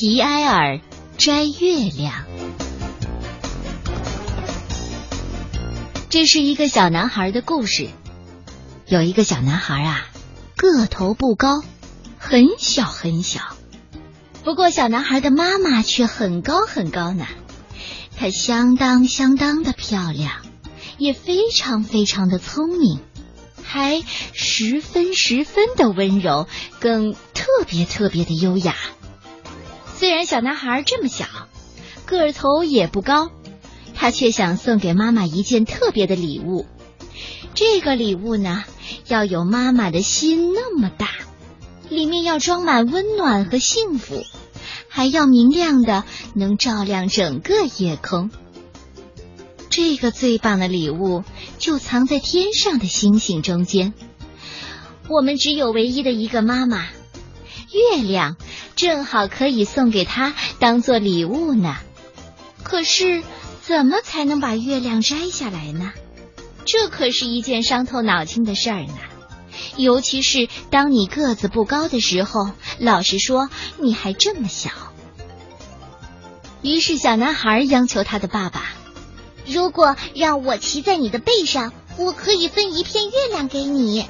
皮埃尔摘月亮。这是一个小男孩的故事。有一个小男孩啊，个头不高，很小很小。不过小男孩的妈妈却很高很高呢。她相当相当的漂亮，也非常非常的聪明，还十分十分的温柔，更特别特别的优雅。虽然小男孩这么小，个头也不高，他却想送给妈妈一件特别的礼物。这个礼物呢，要有妈妈的心那么大，里面要装满温暖和幸福，还要明亮的，能照亮整个夜空。这个最棒的礼物就藏在天上的星星中间。我们只有唯一的一个妈妈，月亮。正好可以送给他当做礼物呢。可是，怎么才能把月亮摘下来呢？这可是一件伤透脑筋的事儿呢。尤其是当你个子不高的时候，老实说，你还这么小。于是，小男孩央求他的爸爸：“如果让我骑在你的背上，我可以分一片月亮给你。”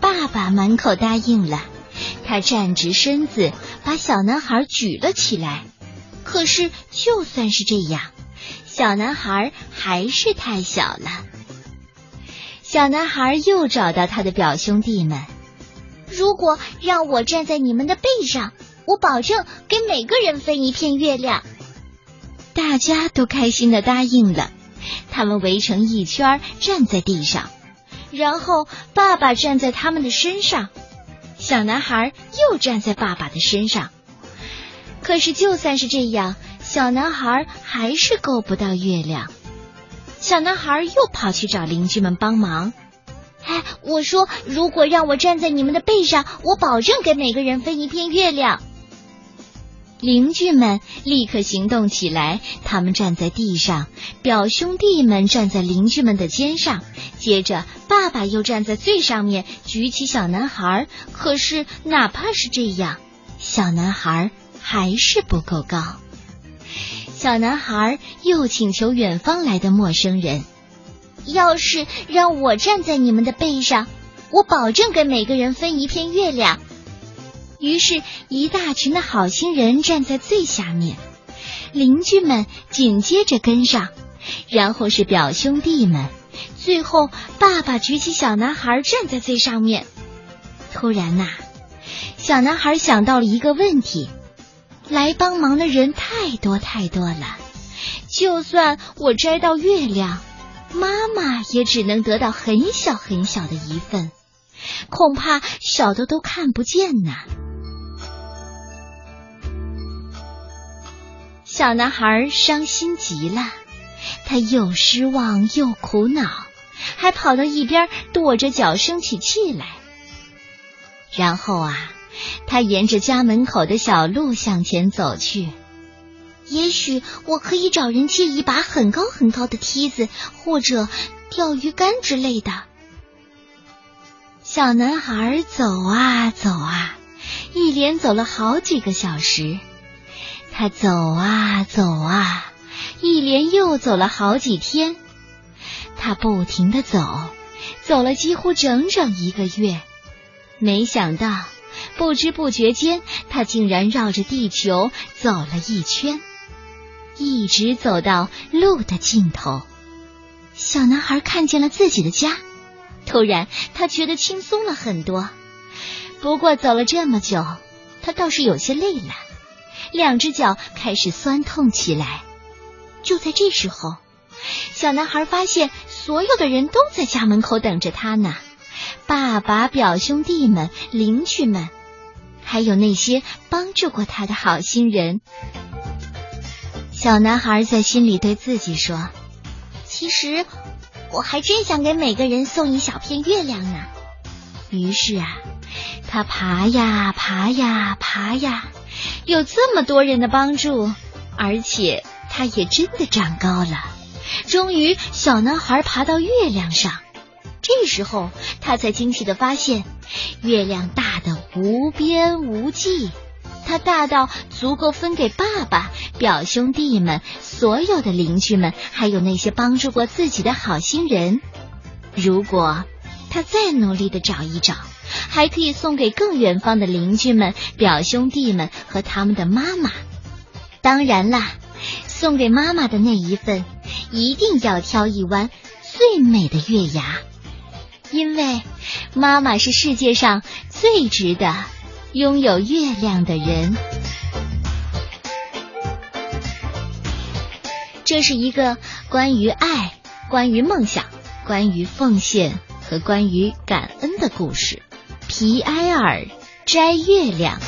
爸爸满口答应了。他站直身子，把小男孩举了起来。可是，就算是这样，小男孩还是太小了。小男孩又找到他的表兄弟们：“如果让我站在你们的背上，我保证给每个人分一片月亮。”大家都开心的答应了。他们围成一圈，站在地上，然后爸爸站在他们的身上。小男孩又站在爸爸的身上，可是就算是这样，小男孩还是够不到月亮。小男孩又跑去找邻居们帮忙。哎，我说，如果让我站在你们的背上，我保证给每个人分一片月亮。邻居们立刻行动起来，他们站在地上，表兄弟们站在邻居们的肩上，接着爸爸又站在最上面，举起小男孩。可是哪怕是这样，小男孩还是不够高。小男孩又请求远方来的陌生人：“要是让我站在你们的背上，我保证给每个人分一片月亮。”于是，一大群的好心人站在最下面，邻居们紧接着跟上，然后是表兄弟们，最后爸爸举起小男孩站在最上面。突然呐，小男孩想到了一个问题：来帮忙的人太多太多了，就算我摘到月亮，妈妈也只能得到很小很小的一份，恐怕小的都看不见呢。小男孩伤心极了，他又失望又苦恼，还跑到一边跺着脚生起气来。然后啊，他沿着家门口的小路向前走去。也许我可以找人借一把很高很高的梯子，或者钓鱼竿之类的。小男孩走啊走啊，一连走了好几个小时。他走啊走啊，一连又走了好几天。他不停的走，走了几乎整整一个月。没想到，不知不觉间，他竟然绕着地球走了一圈，一直走到路的尽头。小男孩看见了自己的家，突然他觉得轻松了很多。不过走了这么久，他倒是有些累了。两只脚开始酸痛起来。就在这时候，小男孩发现所有的人都在家门口等着他呢：爸爸、表兄弟们、邻居们，还有那些帮助过他的好心人。小男孩在心里对自己说：“其实，我还真想给每个人送一小片月亮呢。”于是啊，他爬呀爬呀爬呀。有这么多人的帮助，而且他也真的长高了。终于，小男孩爬到月亮上。这时候，他才惊喜的发现，月亮大的无边无际。它大到足够分给爸爸、表兄弟们、所有的邻居们，还有那些帮助过自己的好心人。如果他再努力的找一找，还可以送给更远方的邻居们、表兄弟们和他们的妈妈。当然啦，送给妈妈的那一份，一定要挑一弯最美的月牙，因为妈妈是世界上最值得拥有月亮的人。这是一个关于爱、关于梦想、关于奉献和关于感恩的故事。皮埃尔摘月亮。